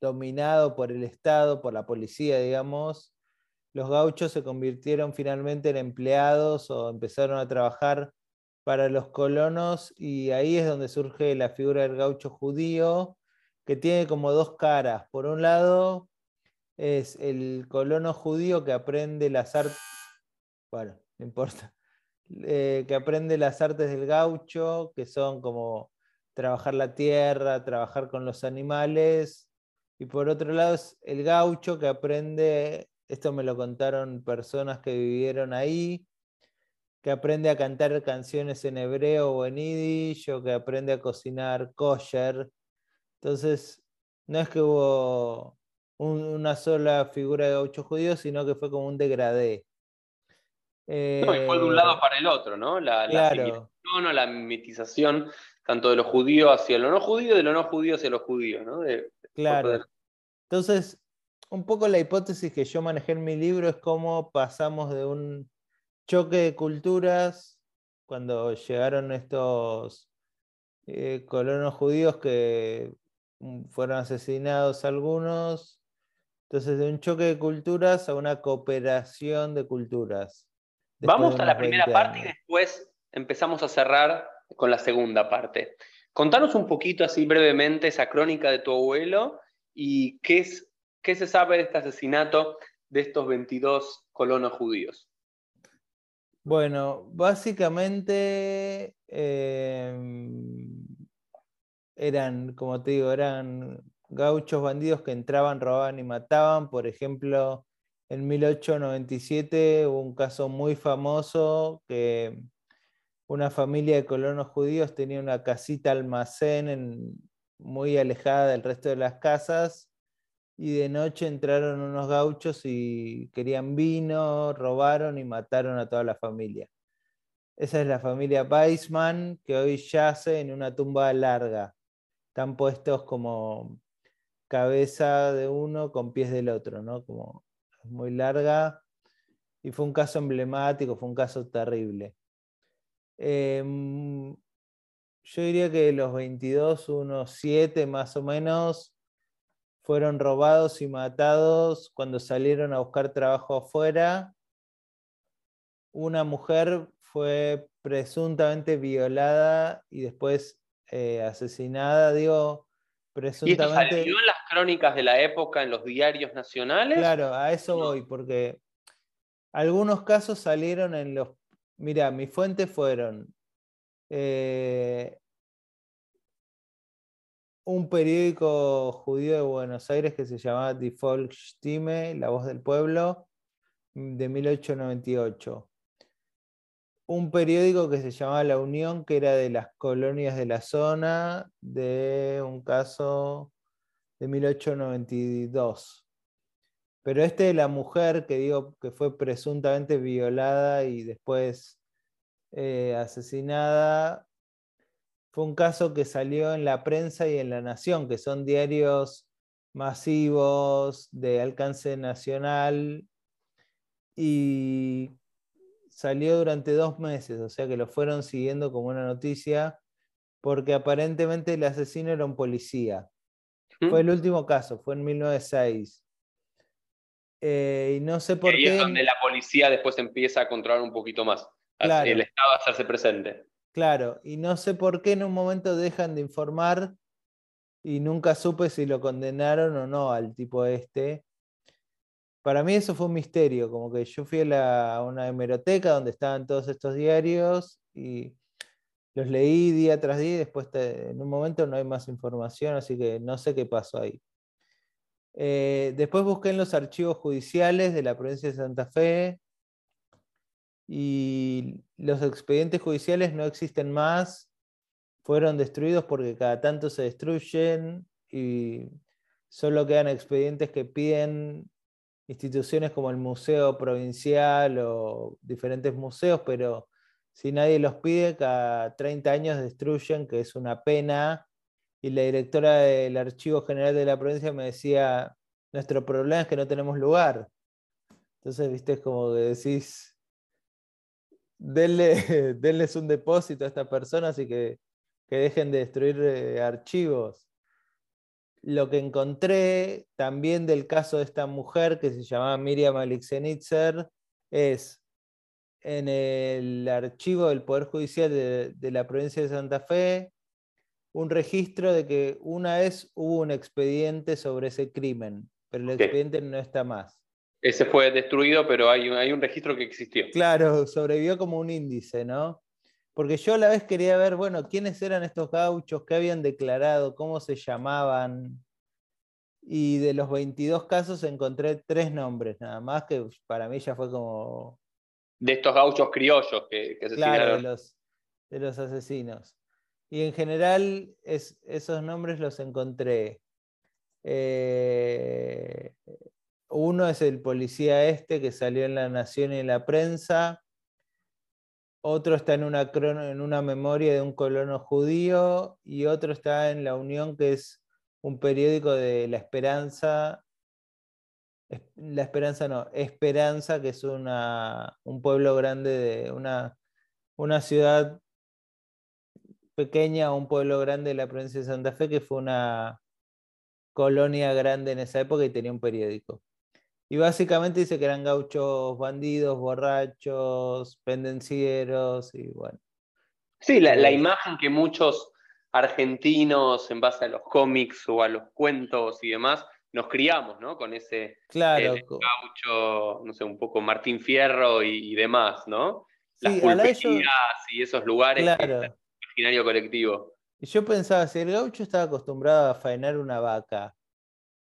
dominado por el Estado, por la policía, digamos, los gauchos se convirtieron finalmente en empleados o empezaron a trabajar para los colonos y ahí es donde surge la figura del gaucho judío, que tiene como dos caras. Por un lado es el colono judío que aprende las artes, bueno, no importa, eh, que aprende las artes del gaucho, que son como trabajar la tierra, trabajar con los animales, y por otro lado es el gaucho que aprende esto me lo contaron personas que vivieron ahí, que aprende a cantar canciones en hebreo o en yiddish, o que aprende a cocinar kosher. Entonces, no es que hubo una sola figura de gaucho judío, sino que fue como un degradé. no, y fue de un lado eh, para el otro, ¿no? La, claro. la, la mimetización tanto de los judíos hacia lo no judío de lo no judío hacia los judíos, ¿no? claro. Entonces, un poco la hipótesis que yo manejé en mi libro es cómo pasamos de un choque de culturas cuando llegaron estos eh, colonos judíos que fueron asesinados algunos, entonces de un choque de culturas a una cooperación de culturas. Vamos a la primera parte y después empezamos a cerrar con la segunda parte. Contanos un poquito así brevemente esa crónica de tu abuelo y qué es ¿Qué se sabe de este asesinato de estos 22 colonos judíos? Bueno, básicamente em, eran, como te digo, eran gauchos bandidos que entraban, robaban y mataban. Por ejemplo, en 1897 hubo un caso muy famoso que una familia de colonos judíos tenía una casita almacén muy alejada del resto de las casas y de noche entraron unos gauchos y querían vino, robaron y mataron a toda la familia. Esa es la familia Weissman que hoy yace en una tumba larga. Están puestos como cabeza de uno con pies del otro, ¿no? Como muy larga. Y fue un caso emblemático, fue un caso terrible. Em, yo diría que los 22, unos 7 más o menos, fueron robados y matados cuando salieron a buscar trabajo afuera. Una mujer fue presuntamente violada y después eh, asesinada, digo, presuntamente. ¿Y esto salió en las crónicas de la época en los diarios nacionales? Claro, a eso voy, porque algunos casos salieron en los Mira, mis fuentes fueron eh, un periódico judío de Buenos Aires que se llamaba Die Volksstimme, La Voz del Pueblo, de 1898. Un periódico que se llamaba La Unión, que era de las colonias de la zona, de un caso de 1892. Pero este de la mujer que digo que fue presuntamente violada y después eh, asesinada, fue un caso que salió en la prensa y en La Nación, que son diarios masivos de alcance nacional y salió durante dos meses, o sea que lo fueron siguiendo como una noticia, porque aparentemente el asesino era un policía. Fue el último caso, fue en 1906. Eh, y no sé por y qué. es donde la policía después empieza a controlar un poquito más. El Estado a hacerse presente. Claro, y no sé por qué en un momento dejan de informar y nunca supe si lo condenaron o no al tipo este. Para mí eso fue un misterio, como que yo fui a, una hemeroteca donde estaban todos estos diarios y los leí día tras día y después en un momento no hay más información, así que no sé qué pasó ahí. Eh, después busqué en los archivos judiciales de la provincia de Santa Fe y los expedientes judiciales no existen más, fueron destruidos porque cada tanto se destruyen y solo quedan expedientes que piden instituciones como el Museo Provincial o diferentes museos, pero si nadie los pide, cada 30 años destruyen, que es una pena y la directora del Archivo General de la provincia me decía, nuestro problema es que no tenemos lugar. Entonces, viste, es como que decís, denle, denles un depósito a esta persona, así que, que dejen de destruir eh, archivos. Lo que encontré también del caso de esta mujer que se llamaba Miriam Alixenitzer es en el archivo del Poder Judicial de la provincia de Santa Fe, un registro de que una vez hubo un expediente sobre ese crimen, pero el expediente no está más. Ese fue destruido, pero hay, hay un registro que existió. Claro, sobrevivió como un índice, ¿no? Porque yo a la vez quería ver, bueno, quiénes eran estos gauchos, qué habían declarado, cómo se llamaban. Y de los 22 casos encontré tres nombres, nada más, que para mí ya fue como... De estos gauchos criollos que, que asesinaron. Claro, de los, de los asesinos. Y en general esos nombres los encontré. Eh, uno es el policía este que salió en la Nación y en la prensa. Otro está en una, en una memoria de un colono judío y otro está en La Unión, que es un periódico de La Esperanza. La Esperanza no, Esperanza, que es una, un pueblo grande de una, una ciudad pequeña un pueblo grande de la provincia de Santa Fe que fue una colonia grande en esa época y tenía un periódico. Y básicamente dice que eran gauchos bandidos, borrachos, pendencieros y bueno. Sí, la, eh, imagen que muchos argentinos, en base a los cómics o a los cuentos y demás, nos criamos, ¿no? Con ese claro, gaucho, no sé, un poco Martín Fierro y, demás, ¿no? Las sí, y esos lugares claro colectivo. Y yo pensaba, si el gaucho estaba acostumbrado a faenar una vaca,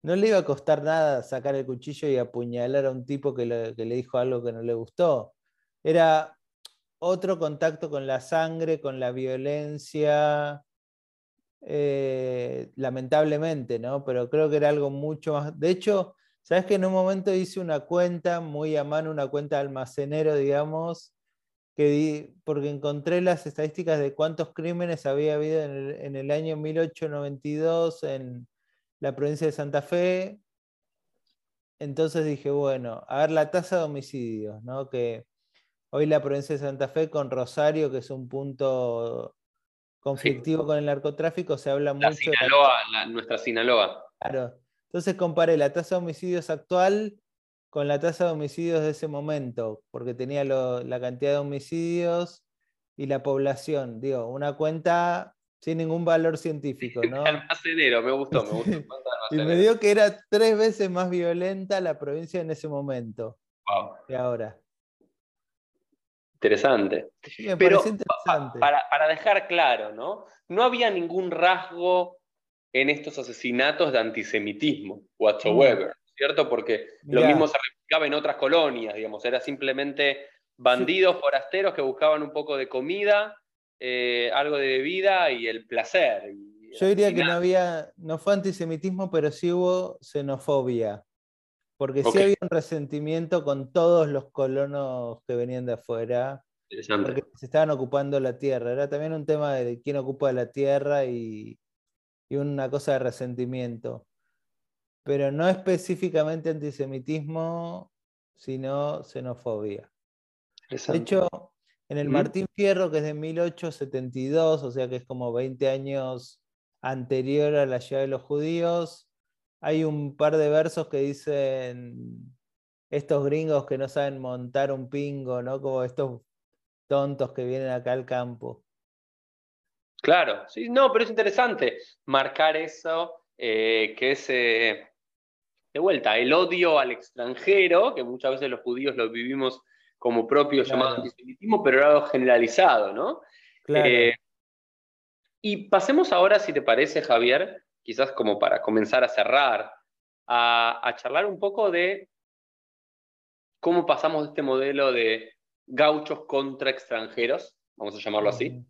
no le iba a costar nada sacar el cuchillo y apuñalar a un tipo que le, dijo algo que no le gustó. Era, otro contacto con la sangre, con la violencia, eh, lamentablemente, ¿no? Pero creo que era algo mucho más... De hecho, sabes que en un momento hice una cuenta muy a mano, una cuenta almacenero, digamos, que porque encontré las estadísticas de cuántos crímenes había habido en el, año 1892 en la provincia de Santa Fe. Entonces dije, bueno, a ver la tasa de homicidios, ¿no? Que hoy la provincia de Santa Fe con Rosario, que es un punto conflictivo con el narcotráfico, se habla mucho. Sinaloa, nuestra Sinaloa. Claro. Entonces comparé la tasa de homicidios actual con la tasa de homicidios de ese momento, porque tenía la cantidad de homicidios y la población. Digo, una cuenta sin ningún valor científico, ¿no? Almacenero, me gustó, me gustó. y me dio que era tres veces más violenta la provincia en ese momento wow. que ahora. Interesante. Pero Para, dejar claro, ¿no? No había ningún rasgo en estos asesinatos de antisemitismo whatsoever, mm. ¿cierto? Porque lo mismo se replicaba en otras colonias, digamos, era simplemente bandidos forasteros que buscaban un poco de comida, eh, algo de bebida y el placer. Yo diría que no había, no fue antisemitismo, pero sí hubo xenofobia. Porque sí había un resentimiento con todos los colonos que venían de afuera. Porque se estaban ocupando la tierra. Era también un tema de quién ocupa la tierra y, una cosa de resentimiento. Pero no específicamente antisemitismo, sino xenofobia. De hecho, en el Martín Fierro, que es de 1872, o sea que es como 20 años anterior a la llegada de los judíos, hay un par de versos que dicen estos gringos que no saben montar un pingo, ¿no? Como estos tontos que vienen acá al campo. Claro, sí, no, pero es interesante marcar eso, eh, que es, eh, de vuelta, el odio al extranjero, que muchas veces los judíos lo vivimos como propio llamado antisemitismo, pero era algo generalizado, ¿no? Claro. Eh, y pasemos ahora, si te parece, Javier, quizás como para comenzar a cerrar, a, charlar un poco de cómo pasamos de este modelo de gauchos contra extranjeros, vamos a llamarlo así,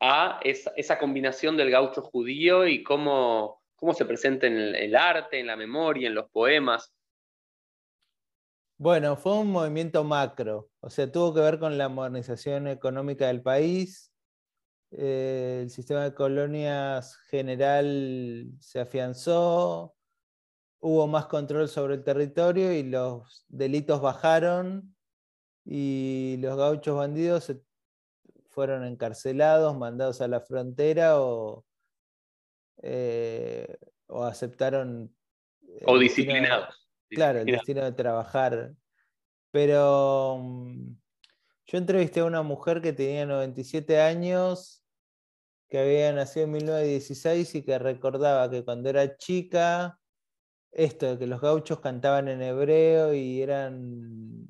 a esa, combinación del gaucho judío y cómo, cómo se presenta en el, arte, en la memoria, en los poemas. Bueno, fue un movimiento macro, o sea, tuvo que ver con la modernización económica del país, eh, el sistema de colonias general se afianzó, hubo más control sobre el territorio y los delitos bajaron y los gauchos bandidos fueron encarcelados, mandados a la frontera o, eh, aceptaron... O disciplinados. Claro, el destino de trabajar. Pero mm, yo entrevisté a una mujer que tenía 97 años que había nacido en 1916 y que recordaba que cuando era chica, esto de que los gauchos cantaban en hebreo y eran,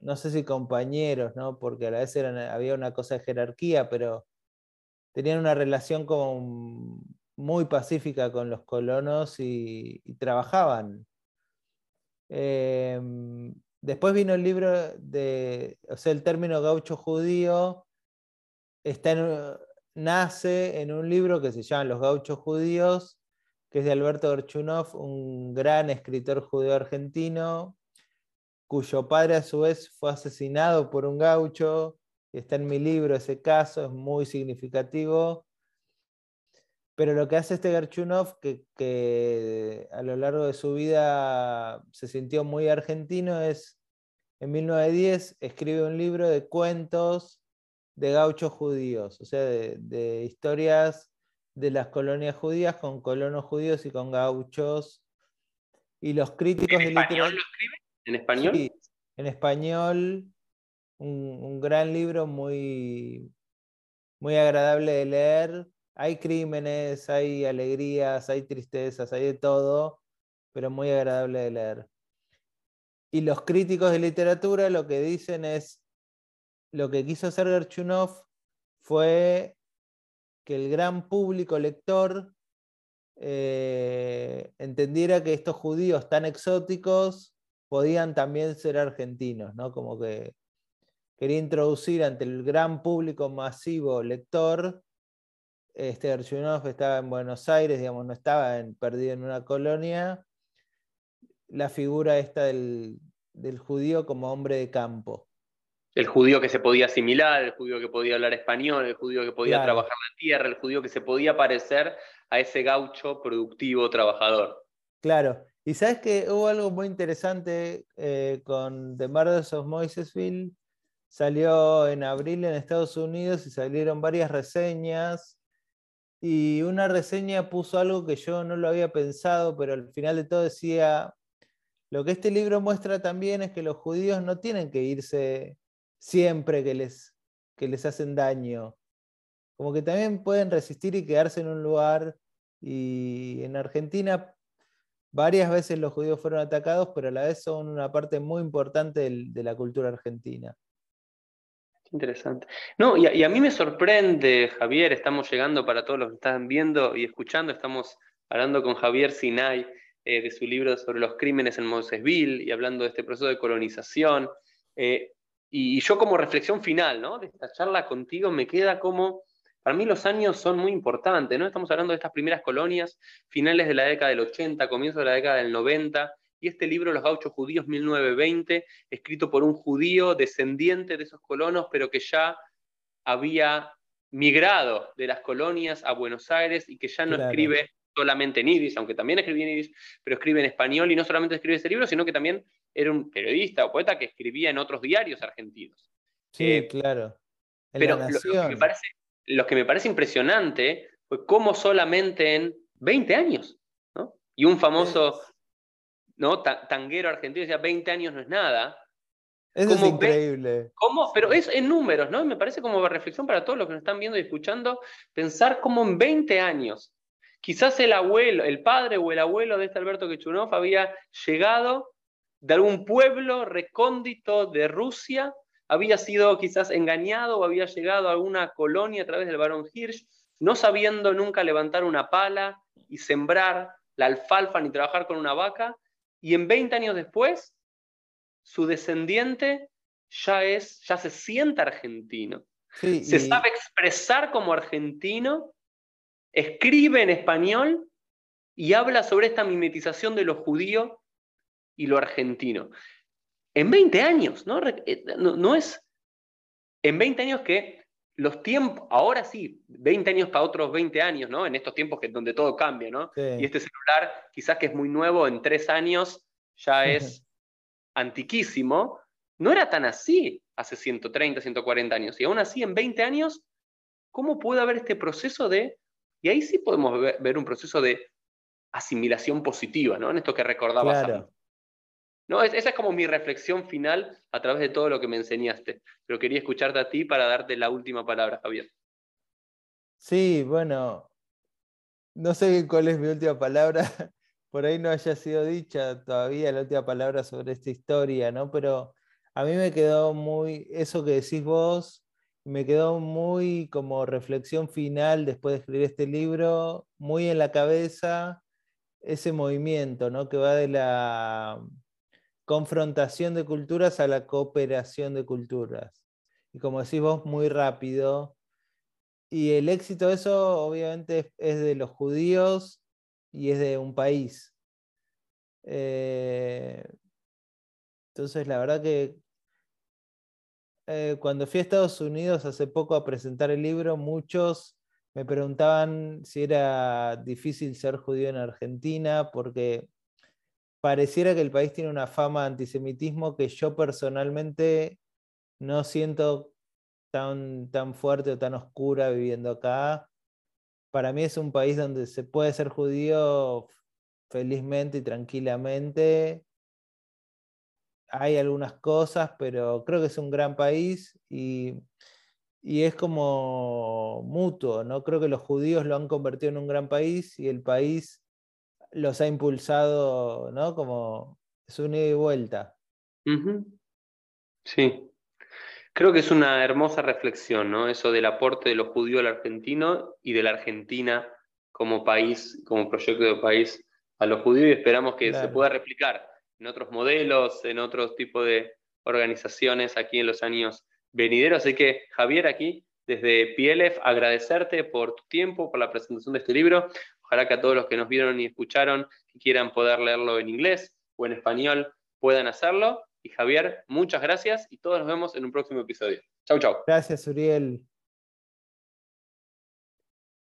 no sé si compañeros, ¿no? porque a la vez había una cosa de jerarquía, pero tenían una relación como muy pacífica con los colonos y, trabajaban. Em, después vino el libro de, o sea, el término gaucho judío nace en un libro que se llama Los gauchos judíos, que es de Alberto Gorchunov, un gran escritor judío argentino, cuyo padre a su vez fue asesinado por un gaucho. Está en mi libro ese caso, es muy significativo. Pero lo que hace este Gerchunov, que, que, a lo largo de su vida se sintió muy argentino, es en 1910 escribe un libro de cuentos de gauchos judíos, o sea, de, historias de las colonias judías con colonos judíos y con gauchos. Y los críticos ¿En español lo escribe? ¿En español? Sí, en español, un, gran libro muy, muy agradable de leer. Hay crímenes, hay alegrías, hay tristezas, hay de todo, pero muy agradable de leer. Y los críticos de literatura lo que dicen es, lo que quiso hacer Gerchunov fue que el gran público lector eh, entendiera que estos judíos tan exóticos podían también ser argentinos, ¿no? Como que quería introducir ante el gran público masivo lector. Este Archunov estaba en Buenos Aires, digamos, no estaba perdido en una colonia. La figura esta del, judío como hombre de campo. El judío que se podía asimilar, el judío que podía hablar español, el judío que podía trabajar la tierra, el judío que se podía parecer a ese gaucho productivo trabajador. Claro, y sabes que hubo algo muy interesante eh, con The Murders of Moisesville. Salió en abril en Estados Unidos y salieron varias reseñas. Y una reseña puso algo que yo no lo había pensado, pero al final de todo decía, lo que este libro muestra también es que los judíos no tienen que irse siempre que les, que les hacen daño. Como que también pueden resistir y quedarse en un lugar. Y en Argentina Varias veces los judíos fueron atacados, pero a la vez son una parte muy importante de la cultura argentina. Interesante. No, y a, mí me sorprende, Javier, estamos llegando para todos los que están viendo y escuchando, estamos hablando con Javier Sinay eh, de su libro sobre los crímenes en Mosesville y hablando de este proceso de colonización. Eh, y, yo como reflexión final ¿no? de esta charla contigo me queda como para mí los años son muy importantes, ¿no? Estamos hablando de estas primeras colonias, finales de la década del 80, comienzo de la década del 90, y este libro, Los gauchos judíos 1920, escrito por un judío descendiente de esos colonos, pero que ya había migrado de las colonias a Buenos Aires y que ya no escribe solamente en yiddish, aunque también escribía en yiddish, pero escribe en español y no solamente escribe ese libro, sino que también era un periodista o poeta que escribía en otros diarios argentinos. Sí, eh, claro. pero lo, me parece lo que me parece impresionante fue cómo solamente en 20 años, ¿no? Y un famoso ¿no? tanguero argentino decía, 20 años no es nada. Eso es increíble. ¿cómo? Pero es en números, ¿no? me parece como reflexión para todos los que nos están viendo y escuchando, pensar cómo en 20 años, quizás el abuelo, el padre o el abuelo de este Alberto Quechunov había llegado de algún pueblo recóndito de Rusia había sido quizás engañado o había llegado a alguna colonia a través del barón Hirsch, no sabiendo nunca levantar una pala y sembrar la alfalfa ni trabajar con una vaca, y en 20 años después, su descendiente ya es, ya se siente argentino. se sabe expresar como argentino, escribe en español y habla sobre esta mimetización de lo judío y lo argentino en 20 años, eh, ¿no? No, es en 20 años que los tiempos, ahora sí, 20 años para otros 20 años, ¿no? En estos tiempos que, donde todo cambia, ¿no? Y este celular, quizás que es muy nuevo, en tres años ya es antiquísimo, no era tan así hace 130, 140 años. Y aún así, en 20 años, ¿cómo puede haber este proceso de... Y ahí sí podemos ver, un proceso de asimilación positiva, ¿no? En esto que recordabas. Claro. No, esa es como mi reflexión final a través de todo lo que me enseñaste. Pero quería escucharte a ti para darte la última palabra, Javier. Sí, bueno, no sé cuál es mi última palabra, por ahí no haya sido dicha todavía la última palabra sobre esta historia, ¿no? Pero a mí me quedó muy, eso que decís vos, me quedó muy como reflexión final después de escribir este libro, muy en la cabeza ese movimiento, ¿no? Que va de la confrontación de culturas a la cooperación de culturas. Y como decís vos, muy rápido. Y el éxito de eso obviamente es de los judíos y es de un país. Eh, entonces, la verdad que eh, cuando fui a Estados Unidos hace poco a presentar el libro, muchos me preguntaban si era difícil ser judío en Argentina, porque pareciera que el país tiene una fama de antisemitismo que yo personalmente no siento tan, tan fuerte o tan oscura viviendo acá. Para mí es un país donde se puede ser judío felizmente y tranquilamente. Hay algunas cosas, pero creo que es un gran país y, y es como mutuo, ¿no? Creo que los judíos lo han convertido en un gran país y el país los ha impulsado, ¿no? Como es un ida y vuelta. Sí. Creo que es una hermosa reflexión, ¿no? Eso del aporte de los judíos al argentino y de la Argentina como país, como proyecto de país a los judíos y esperamos que se pueda replicar en otros modelos, en otros tipos de organizaciones aquí en los años venidero. Así que, Javier, aquí desde PLF, agradecerte por tu tiempo, por la presentación de este libro. Ojalá que a todos los que nos vieron y escucharon y quieran poder leerlo en inglés o en español puedan hacerlo. Y Javier, muchas gracias y todos nos vemos en un próximo episodio. Chau, chau. Gracias, Uriel.